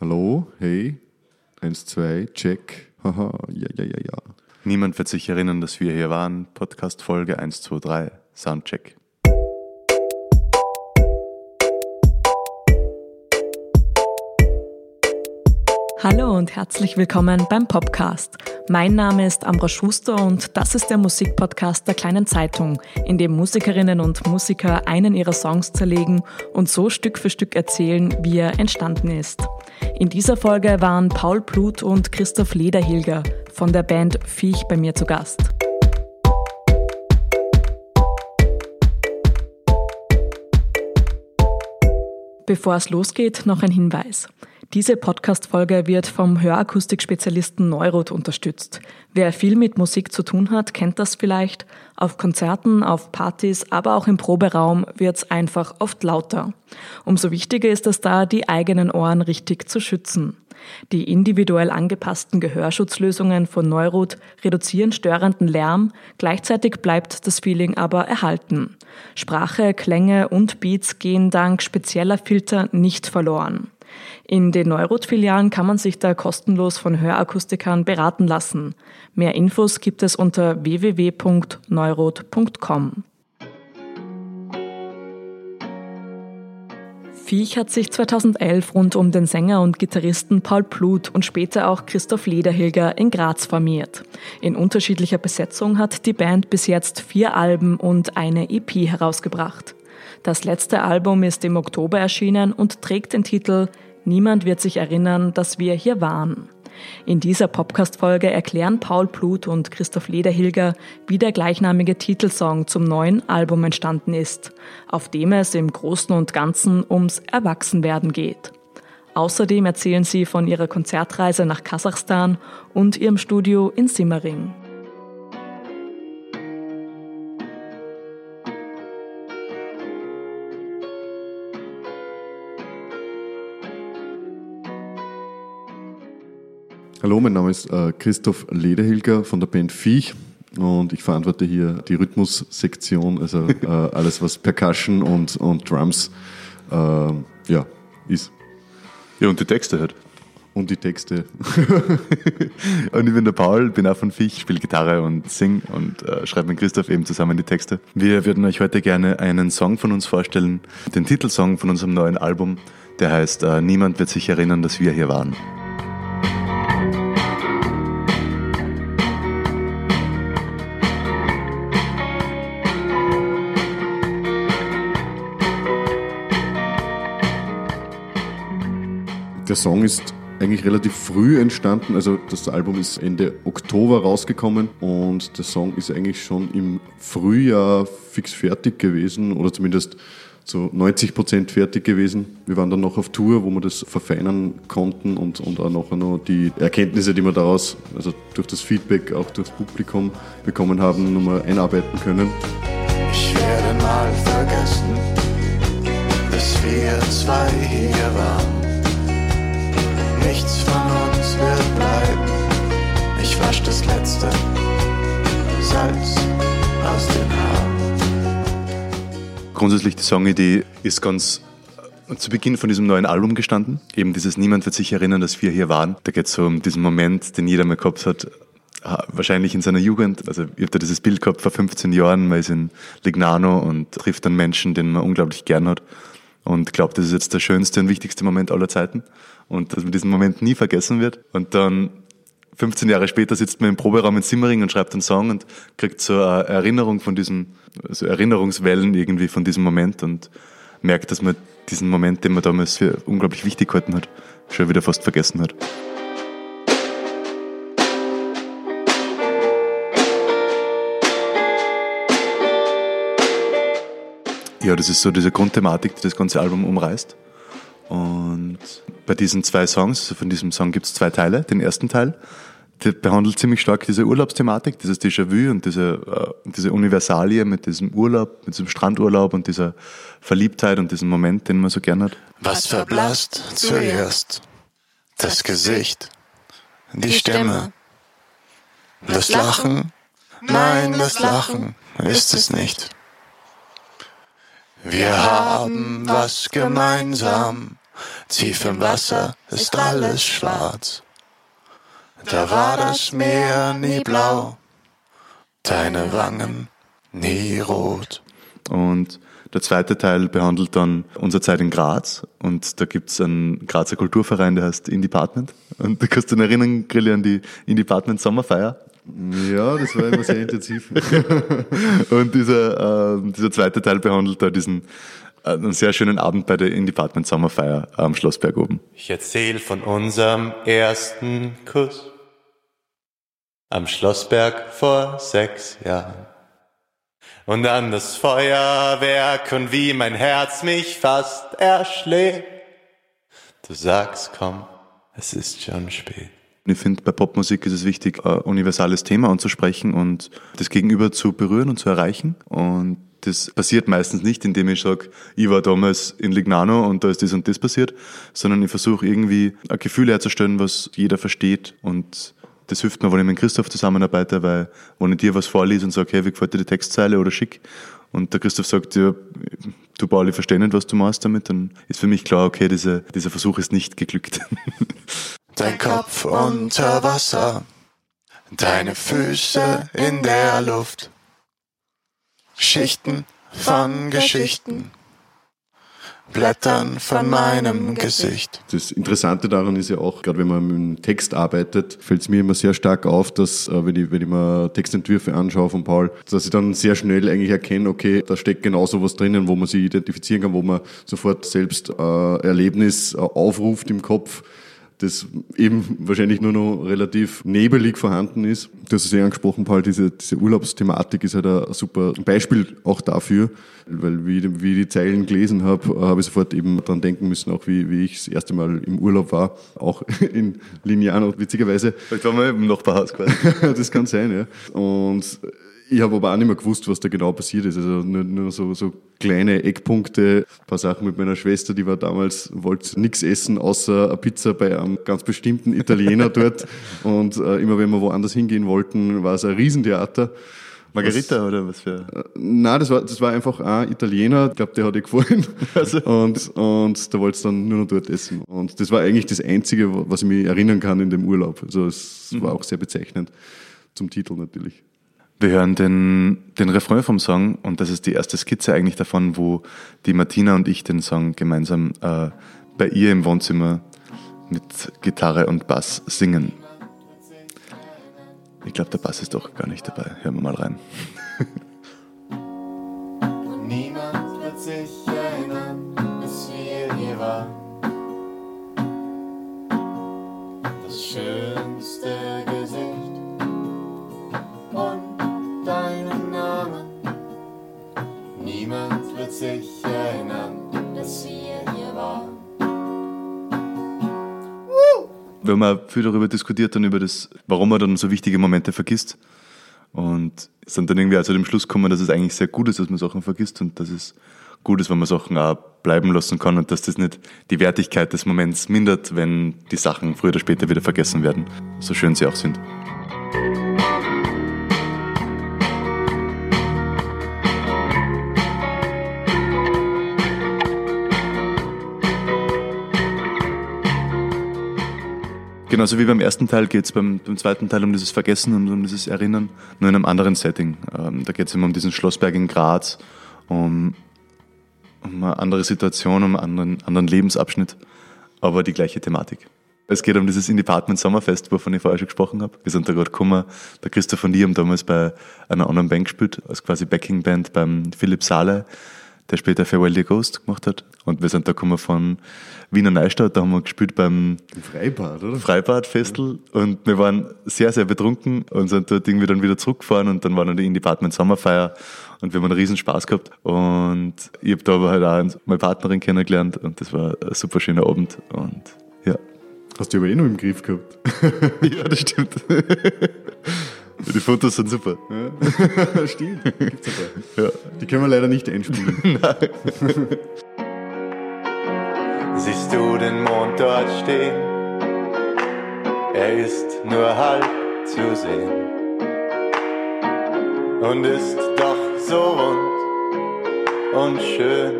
Hallo, hey, eins, zwei, check. Haha, ja, ja, ja, ja. Niemand wird sich erinnern, dass wir hier waren. Podcast Folge 1, 2, 3. Soundcheck. Hallo und herzlich willkommen beim Popcast. Mein Name ist Ambra Schuster und das ist der Musikpodcast der kleinen Zeitung, in dem Musikerinnen und Musiker einen ihrer Songs zerlegen und so Stück für Stück erzählen, wie er entstanden ist. In dieser Folge waren Paul Blut und Christoph Lederhilger von der Band Viech bei mir zu Gast. Bevor es losgeht, noch ein Hinweis. Diese Podcast-Folge wird vom Hörakustik-Spezialisten Neurot unterstützt. Wer viel mit Musik zu tun hat, kennt das vielleicht. Auf Konzerten, auf Partys, aber auch im Proberaum wird's einfach oft lauter. Umso wichtiger ist es da, die eigenen Ohren richtig zu schützen. Die individuell angepassten Gehörschutzlösungen von Neurot reduzieren störenden Lärm, gleichzeitig bleibt das Feeling aber erhalten. Sprache, Klänge und Beats gehen dank spezieller Filter nicht verloren. In den Neurot-Filialen kann man sich da kostenlos von Hörakustikern beraten lassen. Mehr Infos gibt es unter www.neurot.com. Viech hat sich 2011 rund um den Sänger und Gitarristen Paul Blut und später auch Christoph Lederhilger in Graz formiert. In unterschiedlicher Besetzung hat die Band bis jetzt vier Alben und eine EP herausgebracht. Das letzte Album ist im Oktober erschienen und trägt den Titel Niemand wird sich erinnern, dass wir hier waren. In dieser Podcast-Folge erklären Paul Blut und Christoph Lederhilger, wie der gleichnamige Titelsong zum neuen Album entstanden ist, auf dem es im Großen und Ganzen ums Erwachsenwerden geht. Außerdem erzählen sie von ihrer Konzertreise nach Kasachstan und ihrem Studio in Simmering. Hallo, mein Name ist äh, Christoph Lederhilger von der Band Viech und ich verantworte hier die Rhythmussektion, also äh, alles, was Percussion und, und Drums äh, ja, ist. Ja, und die Texte halt. Und die Texte. und ich bin der Paul, bin auch von Viech, spiele Gitarre und sing und äh, schreibe mit Christoph eben zusammen die Texte. Wir würden euch heute gerne einen Song von uns vorstellen, den Titelsong von unserem neuen Album, der heißt äh, Niemand wird sich erinnern, dass wir hier waren. Song ist eigentlich relativ früh entstanden. Also das Album ist Ende Oktober rausgekommen und der Song ist eigentlich schon im Frühjahr fix fertig gewesen oder zumindest zu 90 Prozent fertig gewesen. Wir waren dann noch auf Tour, wo wir das verfeinern konnten und, und auch nachher noch die Erkenntnisse, die wir daraus, also durch das Feedback, auch durchs Publikum bekommen haben, nochmal einarbeiten können. Ich werde mal vergessen, dass wir zwei hier waren nichts von uns wird bleiben. Ich wasch das letzte Salz aus den Haaren. Grundsätzlich die Songidee ist ganz äh, zu Beginn von diesem neuen Album gestanden. Eben dieses Niemand wird sich erinnern, dass wir hier waren. Da geht es so um diesen Moment, den jeder mal gehabt hat, wahrscheinlich in seiner Jugend. Also ich habe da dieses Bild gehabt vor 15 Jahren, man ist in Lignano und trifft dann Menschen, den man unglaublich gern hat und glaubt, das ist jetzt der schönste und wichtigste Moment aller Zeiten und dass man diesen Moment nie vergessen wird. Und dann 15 Jahre später sitzt man im Proberaum in Simmering und schreibt einen Song und kriegt so eine Erinnerung von diesem, so Erinnerungswellen irgendwie von diesem Moment und merkt, dass man diesen Moment, den man damals für unglaublich wichtig gehalten hat, schon wieder fast vergessen hat. Ja, das ist so diese Grundthematik, die das ganze Album umreißt. Und bei diesen zwei Songs, also von diesem Song gibt es zwei Teile. Den ersten Teil, der behandelt ziemlich stark diese Urlaubsthematik, dieses Déjà-vu und diese, äh, diese Universalie mit diesem Urlaub, mit diesem Strandurlaub und dieser Verliebtheit und diesem Moment, den man so gern hat. Was verblasst zuerst? Das Gesicht, die Stimme, das Lachen? Nein, das Lachen ist es nicht. Wir haben was gemeinsam Tief im Wasser ist alles schwarz. Da war das Meer nie blau, deine Wangen nie rot. Und der zweite Teil behandelt dann unsere Zeit in Graz und da gibt's einen Grazer Kulturverein, der heißt In Department. Und du kannst dich erinnern, Grilli, an die In Department Sommerfeier. Ja, das war immer sehr intensiv. Und dieser, äh, dieser zweite Teil behandelt da diesen äh, einen sehr schönen Abend bei der In Department Sommerfeier am Schlossberg oben. Ich erzähl von unserem ersten Kuss am Schlossberg vor sechs Jahren. Und an das Feuerwerk und wie mein Herz mich fast erschlägt. Du sagst, komm, es ist schon spät. Ich finde, bei Popmusik ist es wichtig, ein universales Thema anzusprechen und das Gegenüber zu berühren und zu erreichen. Und das passiert meistens nicht, indem ich sage, ich war damals in Lignano und da ist das und das passiert, sondern ich versuche irgendwie ein Gefühl herzustellen, was jeder versteht und das hilft mir, wenn ich mit Christoph zusammenarbeite, weil wenn ich dir was vorlese und sage, hey, wie gefällt dir die Textzeile oder schick, und der Christoph sagt, ja, du Pauli, versteh nicht, was du machst damit, dann ist für mich klar, okay, diese, dieser Versuch ist nicht geglückt. Dein Kopf unter Wasser, deine Füße in der Luft. Schichten von Geschichten, Blättern von meinem Gesicht. Das Interessante daran ist ja auch, gerade wenn man mit dem Text arbeitet, fällt es mir immer sehr stark auf, dass, äh, wenn ich, wenn ich mir Textentwürfe anschaue von Paul, dass ich dann sehr schnell eigentlich erkenne, okay, da steckt genau so was drinnen, wo man sich identifizieren kann, wo man sofort selbst äh, Erlebnis äh, aufruft im Kopf das eben wahrscheinlich nur noch relativ nebelig vorhanden ist. Du hast es ja angesprochen, Paul, diese, diese Urlaubsthematik ist halt ein super Beispiel auch dafür, weil wie, ich- wie ich die Zeilen gelesen habe, habe ich sofort eben dran denken müssen, auch wie, wie ich das erste Mal im Urlaub war, auch in Lignano, witzigerweise. Vielleicht waren wir im Nachbarhaus quasi. das kann sein, ja. Und ich habe aber auch nicht mehr gewusst, was da genau passiert ist. Also nur, nur so, so kleine Eckpunkte, ein paar Sachen mit meiner Schwester, die war damals, wollte nichts essen, außer eine Pizza bei einem ganz bestimmten Italiener dort. Und äh, immer wenn wir woanders hingehen wollten, war es ein Riesentheater. Margarita oder was für? Na, das war, das war einfach ein Italiener, ich glaube, der hat ihr gefallen. Und, und da wollte es dann nur noch dort essen. Und das war eigentlich das Einzige, was ich mich erinnern kann in dem Urlaub. Also es war auch sehr bezeichnend zum Titel natürlich. Wir hören den, den Refrain vom Song und das ist die erste Skizze eigentlich davon, wo die Martina und ich den Song gemeinsam äh, bei ihr im Wohnzimmer mit Gitarre und Bass singen. Ich glaube, der Bass ist doch gar nicht dabei. Hören wir mal rein. Niemand wird sich Wir haben auch viel darüber diskutiert, dann über das, warum man dann so wichtige Momente vergisst. Und sind dann irgendwie zu dem Schluss gekommen, dass es eigentlich sehr gut ist, dass man Sachen vergisst und dass es gut ist, wenn man Sachen auch bleiben lassen kann und dass das nicht die Wertigkeit des Moments mindert, wenn die Sachen früher oder später wieder vergessen werden, so schön sie auch sind. Genauso wie beim ersten Teil geht es beim, beim zweiten Teil um dieses Vergessen und um dieses Erinnern, nur in einem anderen Setting. Ähm, da geht es immer um diesen Schlossberg in Graz, um, um eine andere Situation, um einen anderen, anderen Lebensabschnitt, aber die gleiche Thematik. Es geht um dieses In-Department Sommerfest, wovon ich vorher schon gesprochen habe. Wir sind da gerade gekommen. Der Christoph und ich haben damals bei einer anderen Band gespielt, als quasi Backing-Band beim Philipp Saale, der später Farewell Dear Ghost gemacht hat. Und wir sind da gekommen von Wiener Neustadt, da haben wir gespielt beim Im Freibad, oder? Freibadfestel und wir waren sehr, sehr betrunken und sind dort irgendwie dann wieder zurückgefahren und dann war noch die In-Department Sommerfeier und wir haben einen riesen Spaß gehabt und ich habe da aber halt auch meine Partnerin kennengelernt und das war ein super schöner Abend und ja. Hast du aber eh noch im Griff gehabt. Ja, das stimmt. Die Fotos sind super. Stimmt, gibt's aber. Ja. Die können wir leider nicht einspielen. Siehst du den Mond dort stehen? Er ist nur halb zu sehen und ist doch so rund und schön.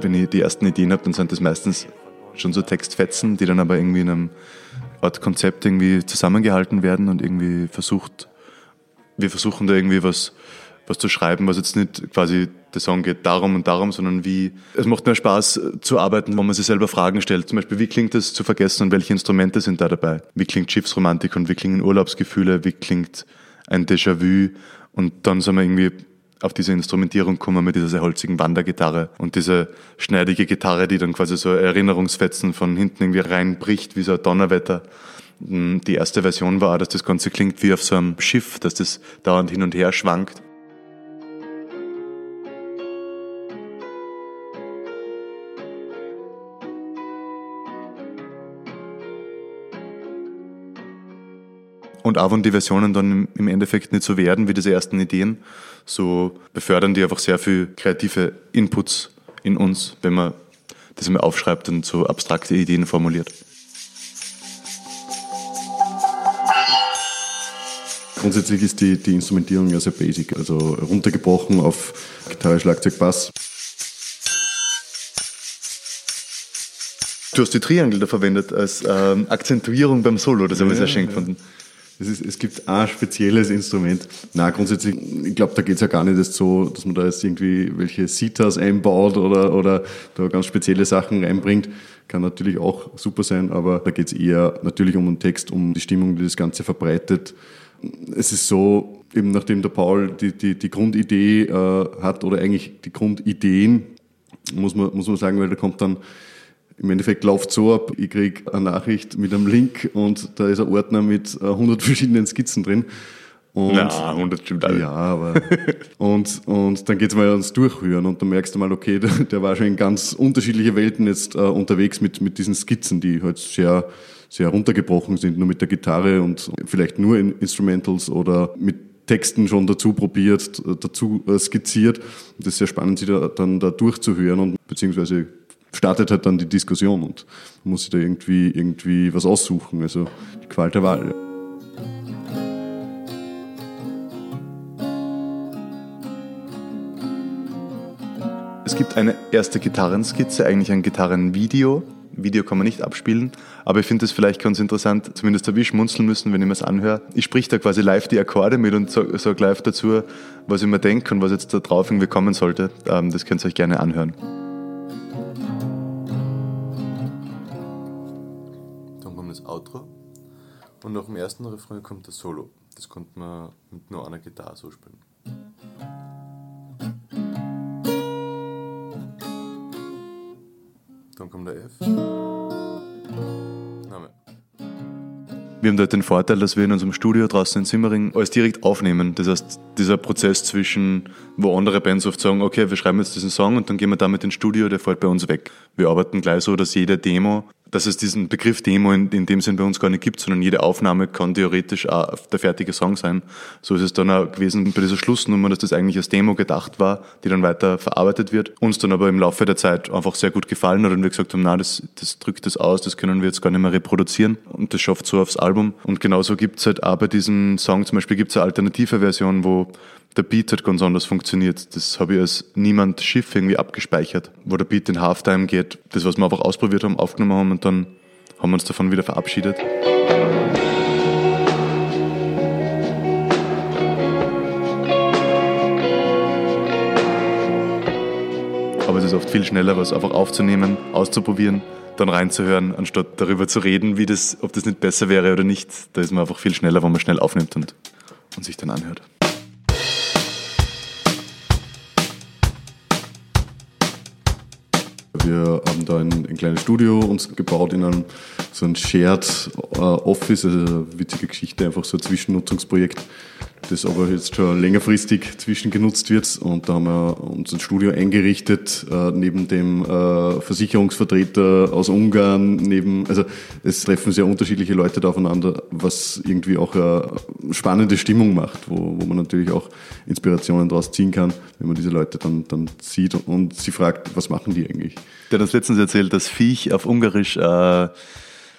wenn ich die ersten Ideen habe, dann sind das meistens schon so Textfetzen, die dann aber irgendwie in einem Art Konzept irgendwie zusammengehalten werden und irgendwie versucht, wir versuchen da irgendwie was, was zu schreiben, was jetzt nicht quasi der Song geht darum und darum, sondern wie, es macht mehr Spaß zu arbeiten, wo man sich selber Fragen stellt. Zum Beispiel, wie klingt es zu vergessen und welche Instrumente sind da dabei? Wie klingt Schiffsromantik und wie klingen Urlaubsgefühle? Wie klingt ein Déjà-vu? Und dann sind wir irgendwie auf diese Instrumentierung kommen mit dieser sehr holzigen Wandergitarre und diese schneidige Gitarre, die dann quasi so Erinnerungsfetzen von hinten irgendwie reinbricht, wie so ein Donnerwetter. Hm, die erste Version war, dass das Ganze klingt wie auf so einem Schiff, dass das dauernd hin und her schwankt. Und auch wenn die Versionen dann im Endeffekt nicht so werden wie diese ersten Ideen, so befördern die einfach sehr viel kreative Inputs in uns, wenn man das einmal aufschreibt und so abstrakte Ideen formuliert. Grundsätzlich ist die, die Instrumentierung ja sehr basic, also runtergebrochen auf Gitarre, Schlagzeug, Bass. Du hast die Triangel da verwendet als ähm, Akzentuierung beim Solo, das habe ich sehr schön gefunden. Es, ist, es gibt ein spezielles Instrument. Na, grundsätzlich, ich glaube, da geht es ja gar nicht so, dass man da jetzt irgendwie welche Sitas einbaut oder, oder da ganz spezielle Sachen reinbringt. Kann natürlich auch super sein, aber da geht es eher natürlich um den Text, um die Stimmung, die das Ganze verbreitet. Es ist so, eben nachdem der Paul die, die, die Grundidee äh, hat oder eigentlich die Grundideen, muss man, muss man sagen, weil da kommt dann im Endeffekt läuft so ab, ich krieg eine Nachricht mit einem Link und da ist ein Ordner mit 100 verschiedenen Skizzen drin. Und, ja, 100 stimmt alle. Ja, aber. und, und dann geht's mal ans Durchhören und dann merkst du mal, okay, der, der war schon in ganz unterschiedliche Welten jetzt äh, unterwegs mit, mit diesen Skizzen, die halt sehr, sehr runtergebrochen sind, nur mit der Gitarre und vielleicht nur in Instrumentals oder mit Texten schon dazu probiert, dazu äh, skizziert. Das ist sehr spannend, sich da, dann da durchzuhören und beziehungsweise startet halt dann die Diskussion und muss sich da irgendwie, irgendwie was aussuchen. Also die Qual der Wahl. Es gibt eine erste Gitarrenskizze, eigentlich ein Gitarrenvideo. Video kann man nicht abspielen, aber ich finde es vielleicht ganz interessant, zumindest habe ich schmunzeln müssen, wenn ich mir das anhöre. Ich sprich da quasi live die Akkorde mit und sage sag live dazu, was ich mir denke und was jetzt da drauf irgendwie kommen sollte. Ähm, das könnt ihr euch gerne anhören. Und nach dem ersten Refrain kommt das Solo. Das konnte man mit nur einer Gitarre so spielen. Dann kommt der F. Name. Wir haben dort den Vorteil, dass wir in unserem Studio draußen in Simmering alles direkt aufnehmen. Das heißt, dieser Prozess zwischen, wo andere Bands oft sagen, okay, wir schreiben jetzt diesen Song und dann gehen wir damit ins Studio, der fällt bei uns weg. Wir arbeiten gleich so, dass jede Demo dass es diesen Begriff Demo in, in, dem Sinn bei uns gar nicht gibt, sondern jede Aufnahme kann theoretisch auch der fertige Song sein. So ist es dann auch gewesen bei dieser Schlussnummer, dass das eigentlich als Demo gedacht war, die dann weiter verarbeitet wird. Uns dann aber im Laufe der Zeit einfach sehr gut gefallen hat und wir gesagt haben, na, das, das drückt das aus, das können wir jetzt gar nicht mehr reproduzieren und das schafft so aufs Album. Und genauso gibt es halt auch bei diesem Song zum Beispiel gibt's eine alternative Version, wo der Beat hat ganz anders funktioniert. Das habe ich als niemand Schiff irgendwie abgespeichert, wo der Beat in Halftime geht. Das, was wir einfach ausprobiert haben, aufgenommen haben und dann haben wir uns davon wieder verabschiedet. Aber es ist oft viel schneller, was einfach aufzunehmen, auszuprobieren, dann reinzuhören, anstatt darüber zu reden, wie das, ob das nicht besser wäre oder nicht. Da ist man einfach viel schneller, wenn man schnell aufnimmt und, und sich dann anhört. Wir haben da ein, ein kleines Studio uns gebaut in einem so ein Shared äh, Office, also eine witzige Geschichte, einfach so ein Zwischennutzungsprojekt, das aber jetzt schon längerfristig zwischengenutzt wird. Und da haben wir uns ein Studio eingerichtet, äh, neben dem äh, Versicherungsvertreter aus Ungarn, neben, also es treffen sehr unterschiedliche Leute da aufeinander, was irgendwie auch eine spannende Stimmung macht, wo, wo man natürlich auch Inspirationen daraus ziehen kann, wenn man diese Leute dann, dann sieht und sie fragt, was machen die eigentlich? Der hat uns letztens erzählt, dass Viech auf Ungarisch, äh, was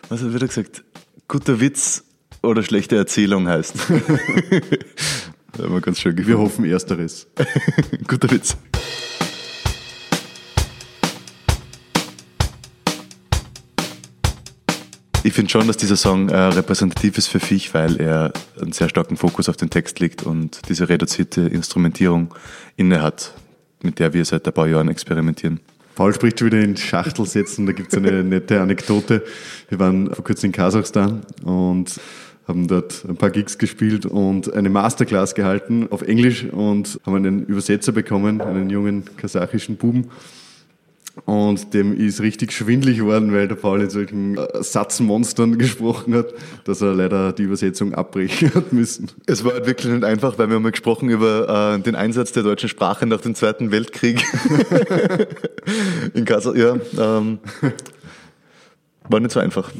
hat er gesagt, guter Witz oder schlechte Erzählung heißt. Immer ganz schön gefunden. Wir hoffen Ersteres. Guter Witz. Ich finde schon, dass dieser Song äh, repräsentativ ist für Fisch, weil er einen sehr starken Fokus auf den Text legt und diese reduzierte Instrumentierung inne hat, mit der wir seit ein paar Jahren experimentieren. Paul spricht schon wieder in Schachtelsätzen, da gibt es eine nette Anekdote. Wir waren vor kurzem in Kasachstan und haben dort ein paar Gigs gespielt und eine Masterclass gehalten auf Englisch und haben einen Übersetzer bekommen, einen jungen kasachischen Buben. Und dem ist richtig schwindlig geworden, weil der Paul in solchen äh, Satzmonstern gesprochen hat, dass er leider die Übersetzung abbrechen hat müssen. Es war halt wirklich nicht einfach, weil wir haben mal gesprochen über äh, den Einsatz der deutschen Sprache nach dem Zweiten Weltkrieg. in Kasach, ja. Ähm, war nicht so einfach.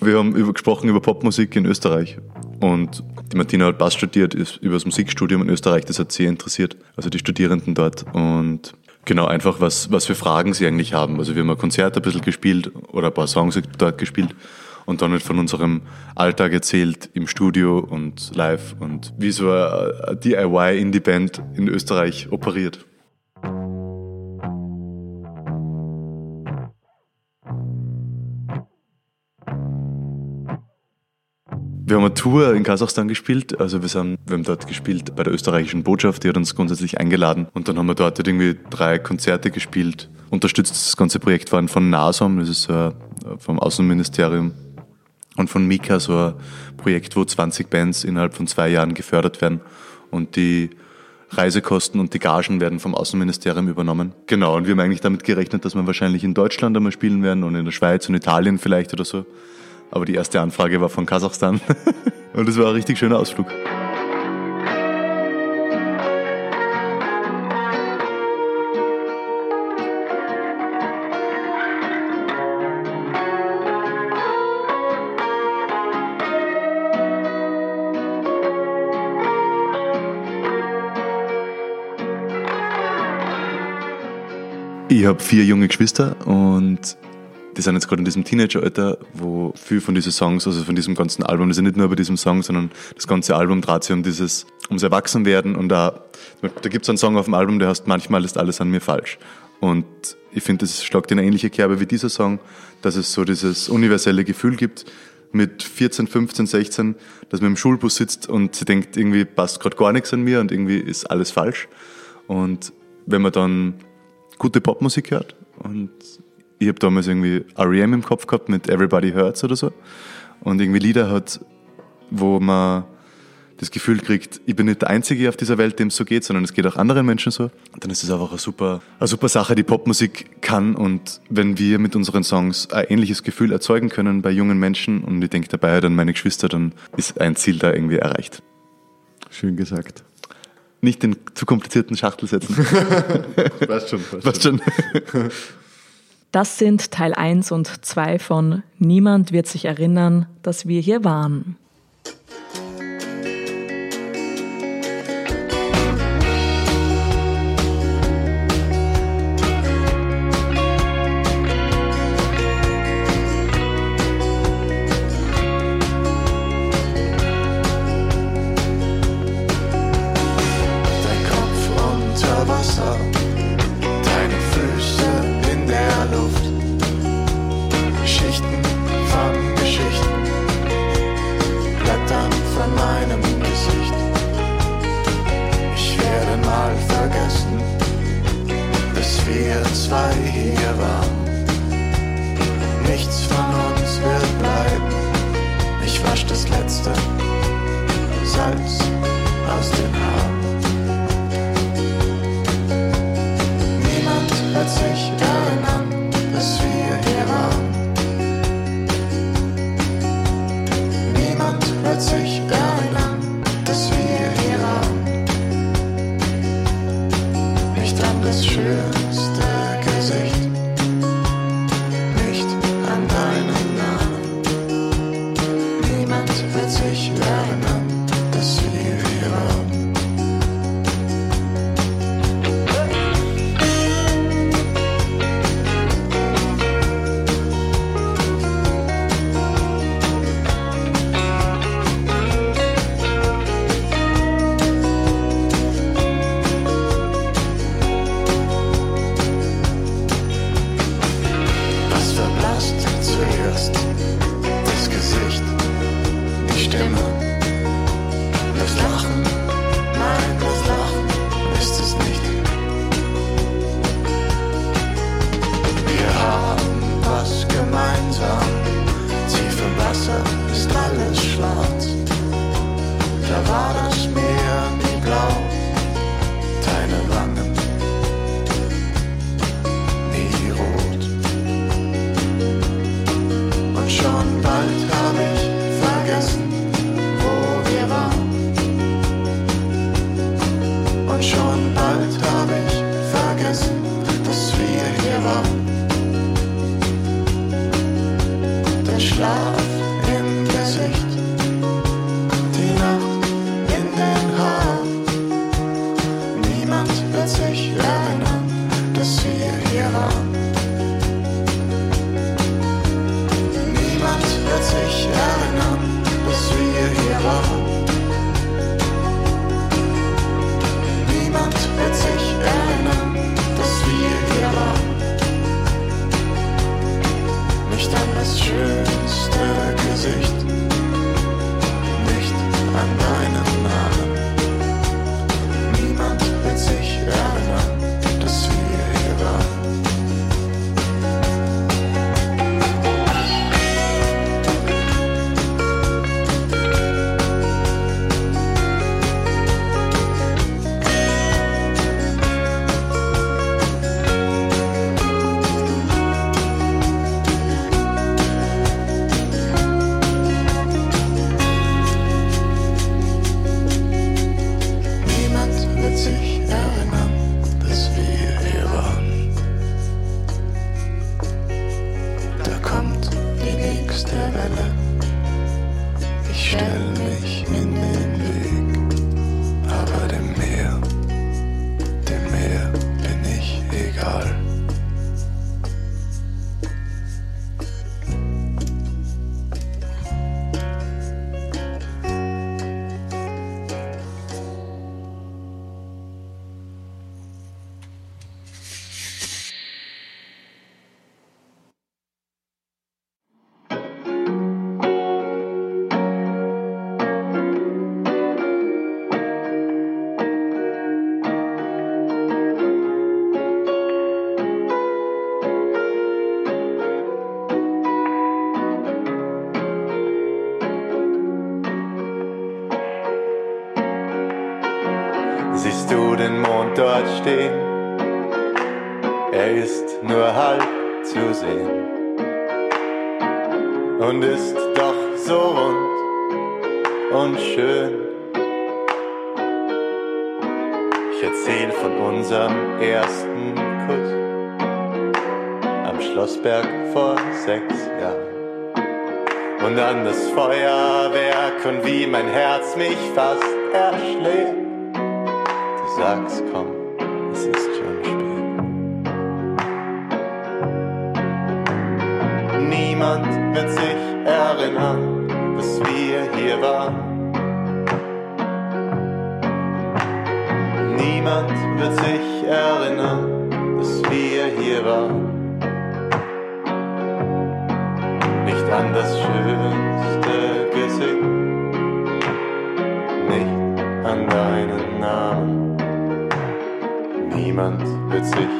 Wir haben über, gesprochen über Popmusik in Österreich. Und die Martina hat Bass studiert, ist über das Musikstudium in Österreich, das hat sie interessiert, also die Studierenden dort. Und genau einfach, was, was für Fragen sie eigentlich haben. Also wir haben ein Konzert ein bisschen gespielt oder ein paar Songs dort gespielt und dann halt von unserem Alltag erzählt im Studio und live und wie so eine DIY-Indie-Band in Österreich operiert. Wir haben eine Tour in Kasachstan gespielt. Also wir, sind, wir haben dort gespielt bei der österreichischen Botschaft, die hat uns grundsätzlich eingeladen. Und dann haben wir dort halt irgendwie drei Konzerte gespielt. Unterstützt das ganze Projekt waren von NASOM, das ist äh, vom Außenministerium. Und von Mika, so ein Projekt, wo 20 Bands innerhalb von zwei Jahren gefördert werden. Und die Reisekosten und die Gagen werden vom Außenministerium übernommen. Genau, und wir haben eigentlich damit gerechnet, dass wir wahrscheinlich in Deutschland einmal spielen werden und in der Schweiz und Italien vielleicht oder so. Aber die erste Anfrage war von Kasachstan. Und es war ein richtig schöner Ausflug. Ich habe vier junge Geschwister und die sind jetzt gerade in diesem Teenageralter, wo viel von diesen Songs, also von diesem ganzen Album, das ist ja nicht nur bei diesem Song, sondern das ganze Album dreht sich um dieses, ums Erwachsenwerden und da, da gibt es einen Song auf dem Album, der heißt Manchmal ist alles an mir falsch. Und ich finde, das schlagt in eine ähnliche Kerbe wie dieser Song, dass es so dieses universelle Gefühl gibt, mit 14, 15, 16, dass man im Schulbus sitzt und sie denkt, irgendwie passt gerade gar nichts an mir und irgendwie ist alles falsch. Und wenn man dann gute Popmusik hört und ich habe damals irgendwie R.E.M. im Kopf gehabt mit Everybody Hurts oder so. Und irgendwie Lieder hat, wo man das Gefühl kriegt, ich bin nicht der Einzige auf dieser Welt, dem es so geht, sondern es geht auch anderen Menschen so. Dann ist es einfach eine super, eine super Sache, die Popmusik kann. Und wenn wir mit unseren Songs ein ähnliches Gefühl erzeugen können bei jungen Menschen und ich denke dabei dann meine Geschwister, dann ist ein Ziel da irgendwie erreicht. Schön gesagt. Nicht den zu komplizierten Schachtel setzen. Passt schon. Passt Passt schon. Das sind Teil 1 und 2 von Niemand wird sich erinnern, dass wir hier waren. Nichts von uns wird bleiben. Ich wasch das letzte Salz aus den Haaren. Niemand wird sich Schlaf. Dann schlaf. Und an das Feuerwerk und wie mein Herz mich fast erschlägt. Du sagst, komm, es ist schon spät. Niemand wird sich erinnern, dass wir hier waren. Niemand wird sich erinnern, dass wir hier waren. Niemand wird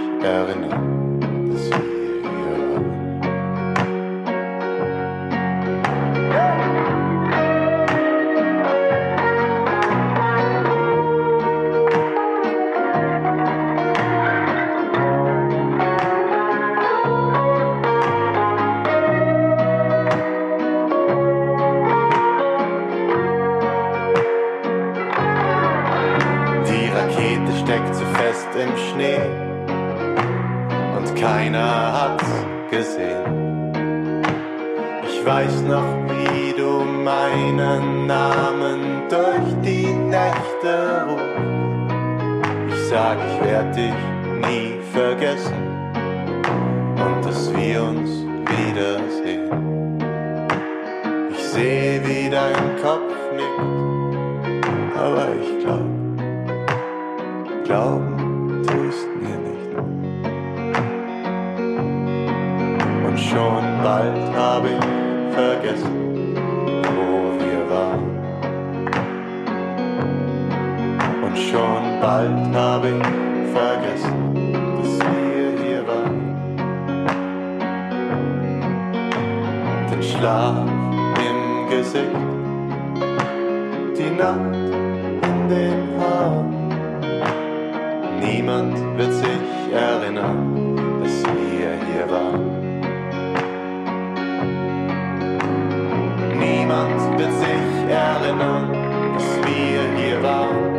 weiß noch, wie du meinen Namen durch die Nächte rufst. Ich sag, ich werd dich nie vergessen und dass wir uns wiedersehen. Ich seh, wie dein Kopf nickt, aber ich glaub, glauben tust mir nicht. Schon bald habe ich vergessen, wo wir waren. Und schon bald habe ich vergessen, dass wir hier waren. Den Schlaf im Gesicht, die Nacht in den Haaren. Niemand wird sich erinnern, dass wir hier waren. Niemand wird sich erinnern, dass wir hier waren.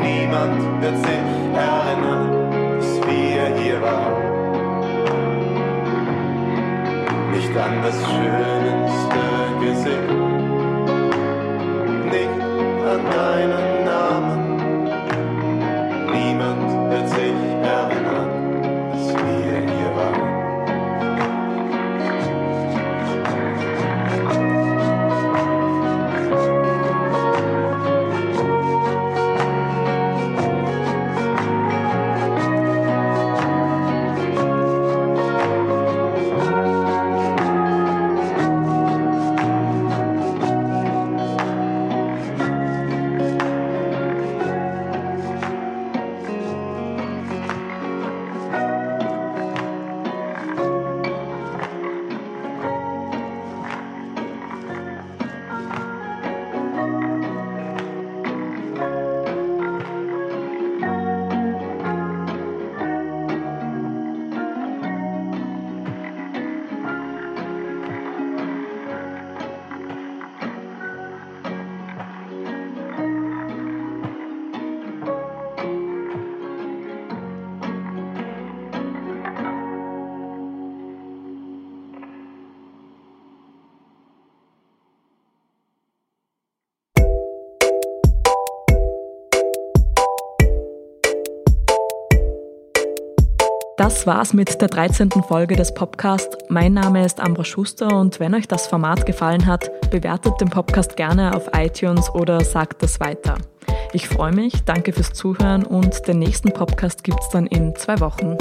Niemand wird sich erinnern, dass wir hier waren. Denk an das schönste Gesicht, Das war's mit der 13. Folge des Podcasts. Mein Name ist Ambra Schuster und wenn euch das Format gefallen hat, bewertet den Podcast gerne auf iTunes oder sagt es weiter. Ich freue mich, danke fürs Zuhören und den nächsten Podcast gibt's dann in zwei Wochen.